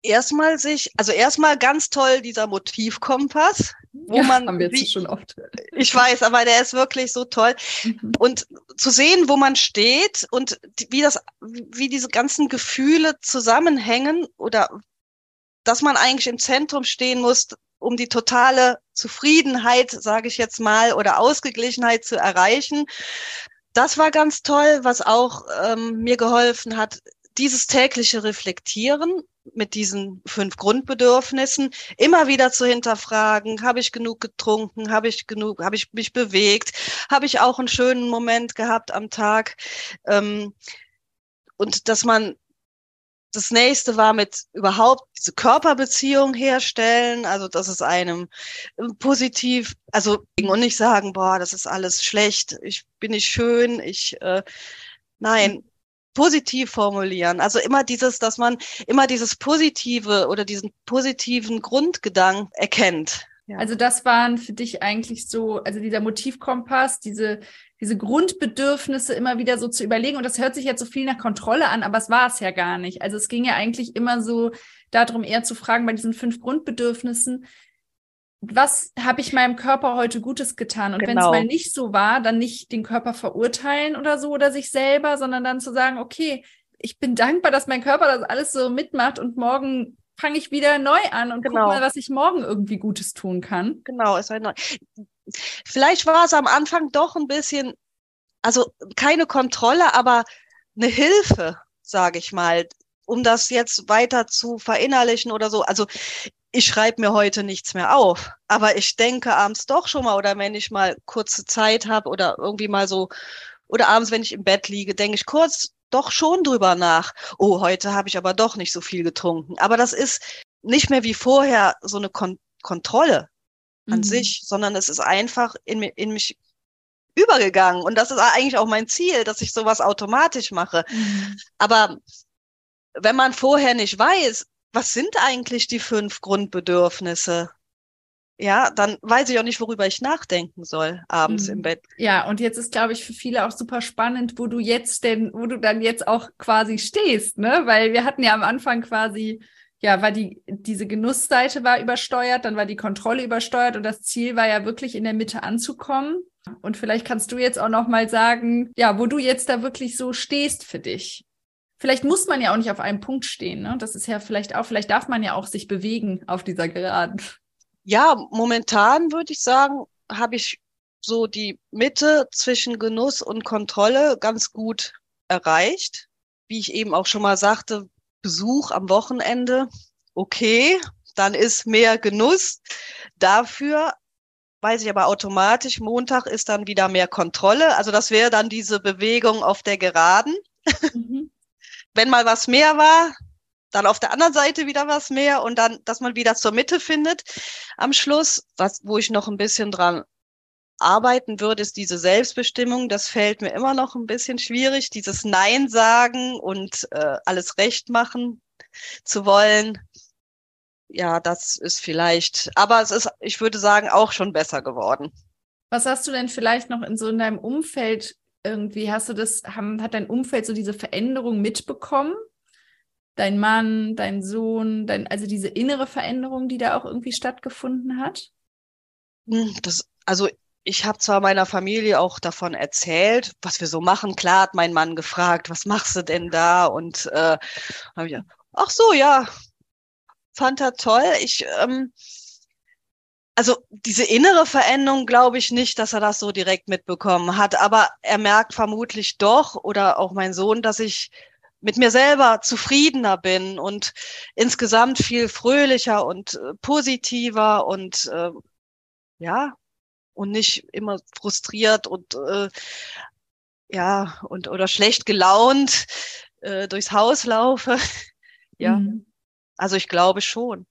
Speaker 2: Erstmal sich, also erstmal ganz toll dieser Motivkompass, wo ja, man
Speaker 1: haben wir jetzt schon oft.
Speaker 2: Ich weiß, aber der ist wirklich so toll mhm. und zu sehen, wo man steht und wie das, wie diese ganzen Gefühle zusammenhängen oder dass man eigentlich im Zentrum stehen muss, um die totale Zufriedenheit, sage ich jetzt mal, oder Ausgeglichenheit zu erreichen. Das war ganz toll, was auch ähm, mir geholfen hat, dieses tägliche Reflektieren mit diesen fünf Grundbedürfnissen immer wieder zu hinterfragen, habe ich genug getrunken, habe ich genug, habe ich mich bewegt, habe ich auch einen schönen Moment gehabt am Tag. Ähm, und dass man das nächste war mit überhaupt diese Körperbeziehung herstellen, also dass es einem positiv, also und nicht sagen, boah, das ist alles schlecht, ich bin nicht schön, ich äh, nein, positiv formulieren. Also immer dieses, dass man immer dieses Positive oder diesen positiven Grundgedanken erkennt.
Speaker 1: Ja. Also das waren für dich eigentlich so, also dieser Motivkompass, diese diese Grundbedürfnisse immer wieder so zu überlegen. Und das hört sich jetzt so viel nach Kontrolle an, aber es war es ja gar nicht. Also es ging ja eigentlich immer so darum, eher zu fragen bei diesen fünf Grundbedürfnissen, was habe ich meinem Körper heute Gutes getan? Und genau. wenn es mal nicht so war, dann nicht den Körper verurteilen oder so oder sich selber, sondern dann zu sagen, okay, ich bin dankbar, dass mein Körper das alles so mitmacht und morgen fange ich wieder neu an und genau. guck mal, was ich morgen irgendwie Gutes tun kann.
Speaker 2: Genau, es war neu. Vielleicht war es am Anfang doch ein bisschen, also keine Kontrolle, aber eine Hilfe, sage ich mal, um das jetzt weiter zu verinnerlichen oder so. Also ich schreibe mir heute nichts mehr auf, aber ich denke abends doch schon mal oder wenn ich mal kurze Zeit habe oder irgendwie mal so oder abends, wenn ich im Bett liege, denke ich kurz doch schon drüber nach. Oh, heute habe ich aber doch nicht so viel getrunken. Aber das ist nicht mehr wie vorher so eine Kon Kontrolle an mhm. sich, sondern es ist einfach in, in mich übergegangen. Und das ist eigentlich auch mein Ziel, dass ich sowas automatisch mache. Mhm. Aber wenn man vorher nicht weiß, was sind eigentlich die fünf Grundbedürfnisse? Ja, dann weiß ich auch nicht, worüber ich nachdenken soll abends mhm. im Bett.
Speaker 1: Ja, und jetzt ist, glaube ich, für viele auch super spannend, wo du jetzt denn, wo du dann jetzt auch quasi stehst, ne? Weil wir hatten ja am Anfang quasi, ja, war die, diese Genussseite war übersteuert, dann war die Kontrolle übersteuert und das Ziel war ja wirklich in der Mitte anzukommen. Und vielleicht kannst du jetzt auch noch mal sagen, ja, wo du jetzt da wirklich so stehst für dich. Vielleicht muss man ja auch nicht auf einem Punkt stehen. Ne? Das ist ja vielleicht auch, vielleicht darf man ja auch sich bewegen auf dieser Geraden.
Speaker 2: Ja, momentan würde ich sagen, habe ich so die Mitte zwischen Genuss und Kontrolle ganz gut erreicht. Wie ich eben auch schon mal sagte, Besuch am Wochenende, okay, dann ist mehr Genuss. Dafür weiß ich aber automatisch, Montag ist dann wieder mehr Kontrolle. Also das wäre dann diese Bewegung auf der Geraden. Mhm. Wenn mal was mehr war, dann auf der anderen Seite wieder was mehr und dann, dass man wieder zur Mitte findet am Schluss. Was, wo ich noch ein bisschen dran arbeiten würde, ist diese Selbstbestimmung. Das fällt mir immer noch ein bisschen schwierig, dieses Nein sagen und äh, alles recht machen zu wollen ja, das ist vielleicht, aber es ist, ich würde sagen, auch schon besser geworden.
Speaker 1: Was hast du denn vielleicht noch in so in deinem Umfeld irgendwie, hast du das, haben, hat dein Umfeld so diese Veränderung mitbekommen? Dein Mann, dein Sohn, dein, also diese innere Veränderung, die da auch irgendwie stattgefunden hat?
Speaker 2: Hm, das, also ich habe zwar meiner Familie auch davon erzählt, was wir so machen. Klar hat mein Mann gefragt, was machst du denn da? Und äh, habe ich, ach so, ja, fand er toll. Ich, ähm, also diese innere Veränderung glaube ich nicht, dass er das so direkt mitbekommen hat, aber er merkt vermutlich doch oder auch mein Sohn, dass ich mit mir selber zufriedener bin und insgesamt viel fröhlicher und äh, positiver und äh, ja und nicht immer frustriert und äh, ja und oder schlecht gelaunt äh, durchs Haus laufe. ja. Mhm. Also ich glaube schon.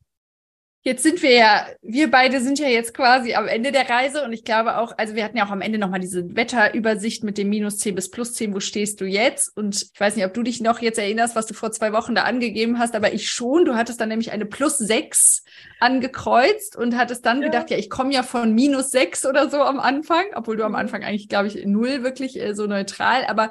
Speaker 1: Jetzt sind wir ja, wir beide sind ja jetzt quasi am Ende der Reise und ich glaube auch, also wir hatten ja auch am Ende nochmal diese Wetterübersicht mit dem minus 10 bis plus 10, wo stehst du jetzt? Und ich weiß nicht, ob du dich noch jetzt erinnerst, was du vor zwei Wochen da angegeben hast, aber ich schon. Du hattest dann nämlich eine plus 6 angekreuzt und hattest dann ja. gedacht, ja, ich komme ja von minus 6 oder so am Anfang, obwohl du am mhm. Anfang eigentlich, glaube ich, null wirklich äh, so neutral, aber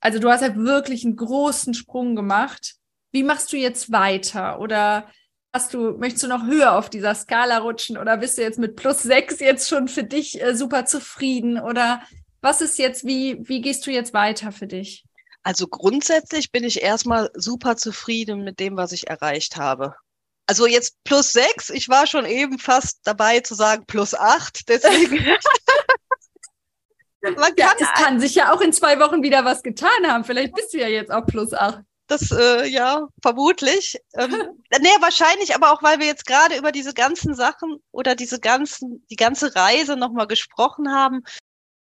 Speaker 1: also du hast ja wirklich einen großen Sprung gemacht wie machst du jetzt weiter? Oder hast du, möchtest du noch höher auf dieser Skala rutschen oder bist du jetzt mit plus sechs jetzt schon für dich äh, super zufrieden? Oder was ist jetzt, wie, wie gehst du jetzt weiter für dich?
Speaker 2: Also grundsätzlich bin ich erstmal super zufrieden mit dem, was ich erreicht habe. Also jetzt plus sechs, ich war schon eben fast dabei zu sagen plus acht, deswegen.
Speaker 1: ja, es kann sich ja auch in zwei Wochen wieder was getan haben. Vielleicht bist du ja jetzt auch plus acht.
Speaker 2: Das, äh, ja, vermutlich. Ähm, nee, wahrscheinlich, aber auch, weil wir jetzt gerade über diese ganzen Sachen oder diese ganzen, die ganze Reise nochmal gesprochen haben.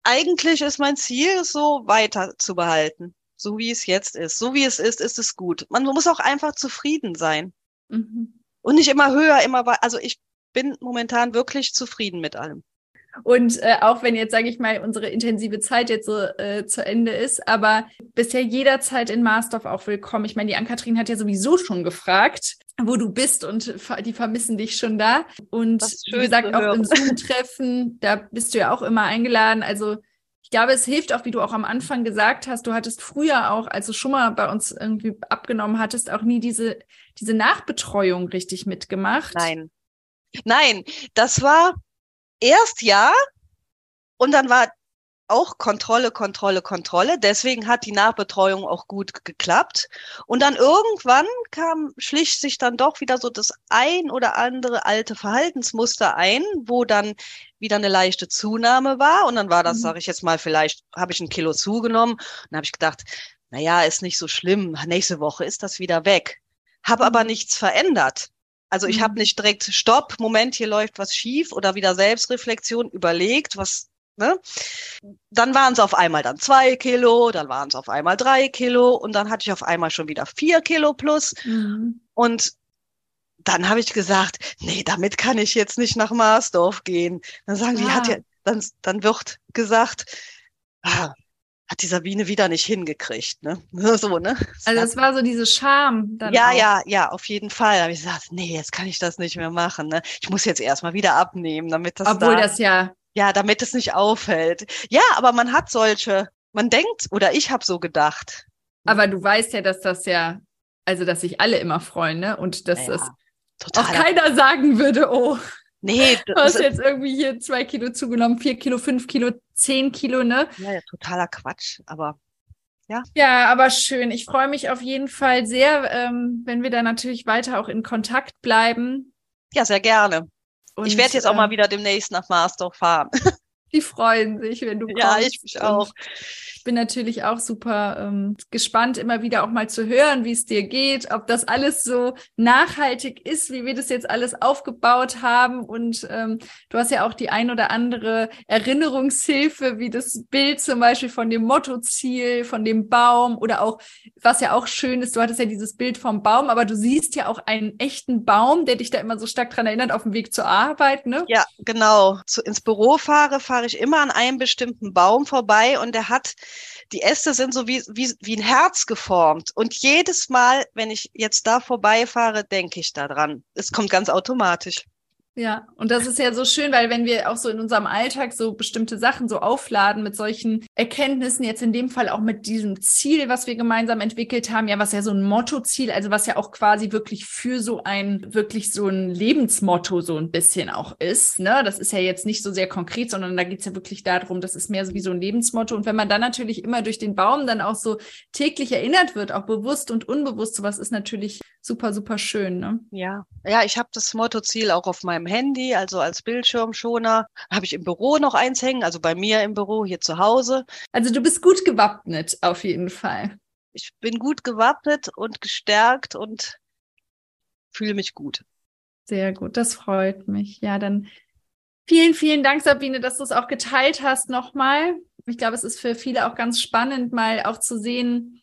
Speaker 2: Eigentlich ist mein Ziel, so weiter zu behalten. So wie es jetzt ist. So wie es ist, ist es gut. Man muss auch einfach zufrieden sein. Mhm. Und nicht immer höher, immer weiter. Also ich bin momentan wirklich zufrieden mit allem.
Speaker 1: Und äh, auch wenn jetzt, sage ich mal, unsere intensive Zeit jetzt so äh, zu Ende ist, aber bisher jederzeit in Marsdorf auch willkommen. Ich meine, die Ann-Kathrin hat ja sowieso schon gefragt, wo du bist und die vermissen dich schon da. Und wie gesagt, auch im Zoom-Treffen, da bist du ja auch immer eingeladen. Also ich glaube, es hilft auch, wie du auch am Anfang gesagt hast, du hattest früher auch, als du schon mal bei uns irgendwie abgenommen hattest, auch nie diese, diese Nachbetreuung richtig mitgemacht.
Speaker 2: Nein. Nein, das war erst ja und dann war auch Kontrolle, Kontrolle, Kontrolle. Deswegen hat die Nachbetreuung auch gut geklappt. Und dann irgendwann kam, schlich sich dann doch wieder so das ein oder andere alte Verhaltensmuster ein, wo dann wieder eine leichte Zunahme war. Und dann war das, mhm. sage ich jetzt mal, vielleicht habe ich ein Kilo zugenommen. Und dann habe ich gedacht, naja, ist nicht so schlimm, nächste Woche ist das wieder weg. Habe aber mhm. nichts verändert. Also ich mhm. habe nicht direkt Stopp, Moment, hier läuft was schief oder wieder Selbstreflexion überlegt, was Ne? Dann waren es auf einmal dann zwei Kilo, dann waren es auf einmal drei Kilo und dann hatte ich auf einmal schon wieder vier Kilo plus. Mhm. Und dann habe ich gesagt, nee, damit kann ich jetzt nicht nach Marsdorf gehen. Dann sagen ah. die, hat ja, dann, dann wird gesagt, ah, hat die Sabine wieder nicht hingekriegt, ne? So, ne?
Speaker 1: also es war so diese Scham.
Speaker 2: Dann ja, auch. ja, ja, auf jeden Fall. Habe ich gesagt, nee, jetzt kann ich das nicht mehr machen. Ne? Ich muss jetzt erstmal wieder abnehmen, damit das.
Speaker 1: Obwohl da, das ja.
Speaker 2: Ja, damit es nicht auffällt. Ja, aber man hat solche, man denkt, oder ich habe so gedacht.
Speaker 1: Aber du weißt ja, dass das ja, also dass sich alle immer freuen, ne? Und dass ja, das auch keiner sagen würde, oh. Nee, du hast jetzt irgendwie hier zwei Kilo zugenommen, vier Kilo, fünf Kilo, zehn Kilo, ne?
Speaker 2: Ja, ja totaler Quatsch, aber ja.
Speaker 1: Ja, aber schön. Ich freue mich auf jeden Fall sehr, ähm, wenn wir da natürlich weiter auch in Kontakt bleiben.
Speaker 2: Ja, sehr gerne. Und, ich werde jetzt auch äh, mal wieder demnächst nach Marsdorf fahren.
Speaker 1: Die freuen sich, wenn du kommst.
Speaker 2: Ja, ich mich auch
Speaker 1: ich bin natürlich auch super ähm, gespannt, immer wieder auch mal zu hören, wie es dir geht, ob das alles so nachhaltig ist, wie wir das jetzt alles aufgebaut haben. Und ähm, du hast ja auch die ein oder andere Erinnerungshilfe, wie das Bild zum Beispiel von dem Mottoziel, von dem Baum oder auch, was ja auch schön ist, du hattest ja dieses Bild vom Baum, aber du siehst ja auch einen echten Baum, der dich da immer so stark dran erinnert, auf dem Weg zur Arbeit, ne?
Speaker 2: Ja, genau. Zu, ins Büro fahre, fahre ich immer an einem bestimmten Baum vorbei und der hat die Äste sind so wie, wie, wie ein Herz geformt. Und jedes Mal, wenn ich jetzt da vorbeifahre, denke ich daran. Es kommt ganz automatisch.
Speaker 1: Ja, und das ist ja so schön, weil wenn wir auch so in unserem Alltag so bestimmte Sachen so aufladen mit solchen Erkenntnissen, jetzt in dem Fall auch mit diesem Ziel, was wir gemeinsam entwickelt haben, ja, was ja so ein Mottoziel, also was ja auch quasi wirklich für so ein, wirklich so ein Lebensmotto so ein bisschen auch ist, ne? Das ist ja jetzt nicht so sehr konkret, sondern da geht's ja wirklich darum, das ist mehr so wie so ein Lebensmotto. Und wenn man dann natürlich immer durch den Baum dann auch so täglich erinnert wird, auch bewusst und unbewusst, sowas ist natürlich super, super schön, ne?
Speaker 2: Ja, ja, ich habe das Mottoziel auch auf meinem Handy, also als Bildschirmschoner. Habe ich im Büro noch eins hängen, also bei mir im Büro, hier zu Hause.
Speaker 1: Also du bist gut gewappnet, auf jeden Fall.
Speaker 2: Ich bin gut gewappnet und gestärkt und fühle mich gut.
Speaker 1: Sehr gut, das freut mich. Ja, dann vielen, vielen Dank, Sabine, dass du es auch geteilt hast nochmal. Ich glaube, es ist für viele auch ganz spannend, mal auch zu sehen,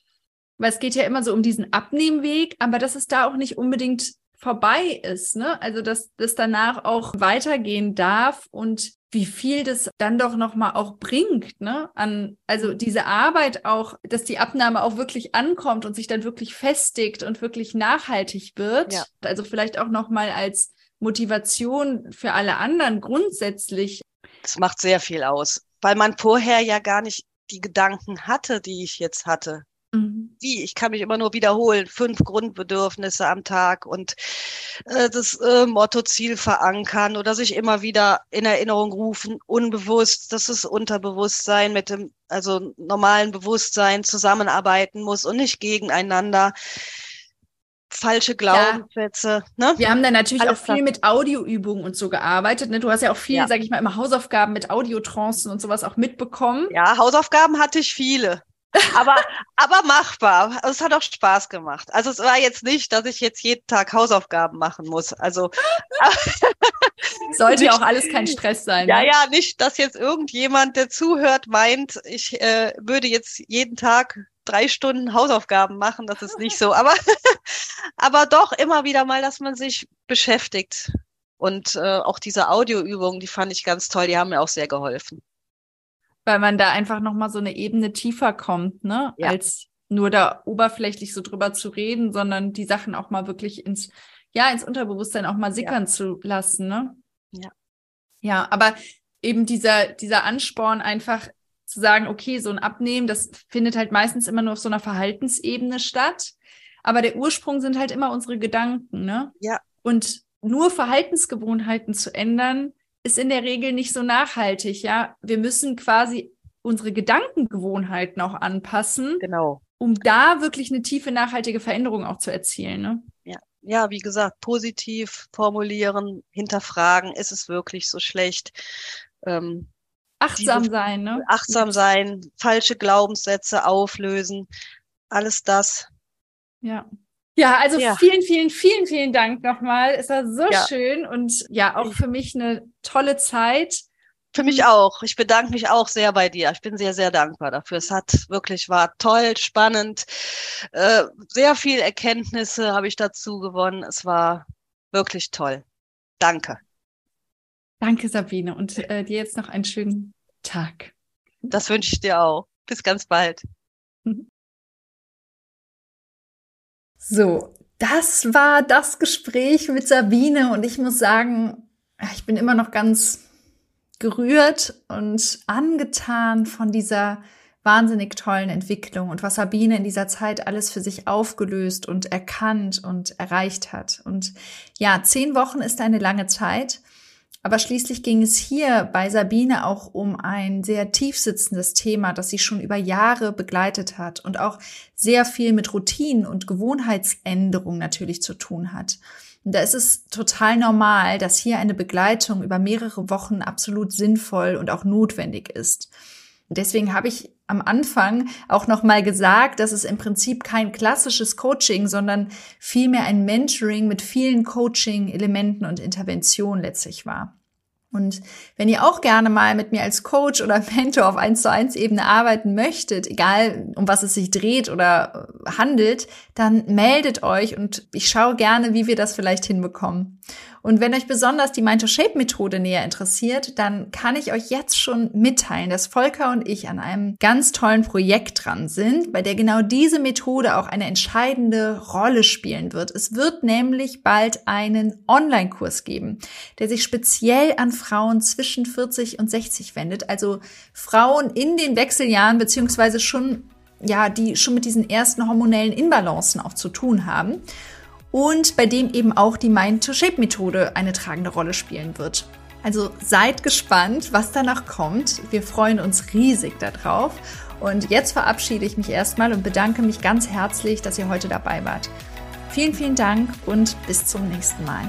Speaker 1: weil es geht ja immer so um diesen Abnehmweg, aber dass es da auch nicht unbedingt vorbei ist, ne? Also dass das danach auch weitergehen darf und wie viel das dann doch noch mal auch bringt, ne? An also diese Arbeit auch, dass die Abnahme auch wirklich ankommt und sich dann wirklich festigt und wirklich nachhaltig wird. Ja. Also vielleicht auch noch mal als Motivation für alle anderen grundsätzlich.
Speaker 2: Das macht sehr viel aus, weil man vorher ja gar nicht die Gedanken hatte, die ich jetzt hatte. Wie? Ich kann mich immer nur wiederholen. Fünf Grundbedürfnisse am Tag und äh, das äh, Mottoziel verankern oder sich immer wieder in Erinnerung rufen, unbewusst, dass das Unterbewusstsein mit dem, also normalen Bewusstsein zusammenarbeiten muss und nicht gegeneinander falsche Glaubenssätze.
Speaker 1: Ja. Ne? Wir haben da natürlich Alles auch viel mit Audioübungen und so gearbeitet. Ne? Du hast ja auch viel, ja. sage ich mal, immer Hausaufgaben mit Audiotrancen und sowas auch mitbekommen.
Speaker 2: Ja, Hausaufgaben hatte ich viele aber, aber machbar. Es hat auch Spaß gemacht. Also es war jetzt nicht, dass ich jetzt jeden Tag Hausaufgaben machen muss. Also
Speaker 1: sollte ja auch alles kein Stress sein.
Speaker 2: Ja, ne? ja, nicht, dass jetzt irgendjemand, der zuhört, meint, ich äh, würde jetzt jeden Tag drei Stunden Hausaufgaben machen. Das ist nicht so. Aber, aber doch immer wieder mal, dass man sich beschäftigt. Und äh, auch diese Audioübungen, die fand ich ganz toll. Die haben mir auch sehr geholfen
Speaker 1: weil man da einfach noch mal so eine Ebene tiefer kommt, ne, ja. als nur da oberflächlich so drüber zu reden, sondern die Sachen auch mal wirklich ins ja ins Unterbewusstsein auch mal sickern ja. zu lassen, ne?
Speaker 2: Ja.
Speaker 1: Ja, aber eben dieser dieser Ansporn einfach zu sagen, okay, so ein Abnehmen, das findet halt meistens immer nur auf so einer Verhaltensebene statt, aber der Ursprung sind halt immer unsere Gedanken, ne?
Speaker 2: Ja.
Speaker 1: Und nur Verhaltensgewohnheiten zu ändern, ist in der Regel nicht so nachhaltig, ja. Wir müssen quasi unsere Gedankengewohnheiten auch anpassen.
Speaker 2: Genau.
Speaker 1: Um da wirklich eine tiefe, nachhaltige Veränderung auch zu erzielen. Ne?
Speaker 2: Ja. ja, wie gesagt, positiv formulieren, hinterfragen, ist es wirklich so schlecht?
Speaker 1: Ähm, achtsam diese, sein, ne?
Speaker 2: Achtsam sein, falsche Glaubenssätze auflösen. alles das.
Speaker 1: Ja. Ja, also ja. vielen, vielen, vielen, vielen Dank nochmal. Es war so ja. schön und ja, auch für mich eine tolle Zeit.
Speaker 2: Für mich auch. Ich bedanke mich auch sehr bei dir. Ich bin sehr, sehr dankbar dafür. Es hat wirklich, war toll, spannend. Äh, sehr viel Erkenntnisse habe ich dazu gewonnen. Es war wirklich toll. Danke.
Speaker 1: Danke, Sabine. Und äh, dir jetzt noch einen schönen Tag.
Speaker 2: Das wünsche ich dir auch. Bis ganz bald.
Speaker 1: So, das war das Gespräch mit Sabine und ich muss sagen, ich bin immer noch ganz gerührt und angetan von dieser wahnsinnig tollen Entwicklung und was Sabine in dieser Zeit alles für sich aufgelöst und erkannt und erreicht hat. Und ja, zehn Wochen ist eine lange Zeit. Aber schließlich ging es hier bei Sabine auch um ein sehr tiefsitzendes Thema, das sie schon über Jahre begleitet hat und auch sehr viel mit Routinen und Gewohnheitsänderungen natürlich zu tun hat. Und da ist es total normal, dass hier eine Begleitung über mehrere Wochen absolut sinnvoll und auch notwendig ist. Deswegen habe ich am Anfang auch noch mal gesagt, dass es im Prinzip kein klassisches Coaching, sondern vielmehr ein Mentoring mit vielen Coaching-Elementen und Interventionen letztlich war. Und wenn ihr auch gerne mal mit mir als Coach oder Mentor auf 1 zu 1 Ebene arbeiten möchtet, egal um was es sich dreht oder handelt, dann meldet euch und ich schaue gerne, wie wir das vielleicht hinbekommen. Und wenn euch besonders die Mind to Shape Methode näher interessiert, dann kann ich euch jetzt schon mitteilen, dass Volker und ich an einem ganz tollen Projekt dran sind, bei der genau diese Methode auch eine entscheidende Rolle spielen wird. Es wird nämlich bald einen Online-Kurs geben, der sich speziell an Frauen zwischen 40 und 60 wendet, also Frauen in den Wechseljahren beziehungsweise schon ja, die schon mit diesen ersten hormonellen Inbalancen auch zu tun haben und bei dem eben auch die Mind-to-Shape-Methode eine tragende Rolle spielen wird. Also seid gespannt, was danach kommt. Wir freuen uns riesig darauf. Und jetzt verabschiede ich mich erstmal und bedanke mich ganz herzlich, dass ihr heute dabei wart. Vielen, vielen Dank und bis zum nächsten Mal.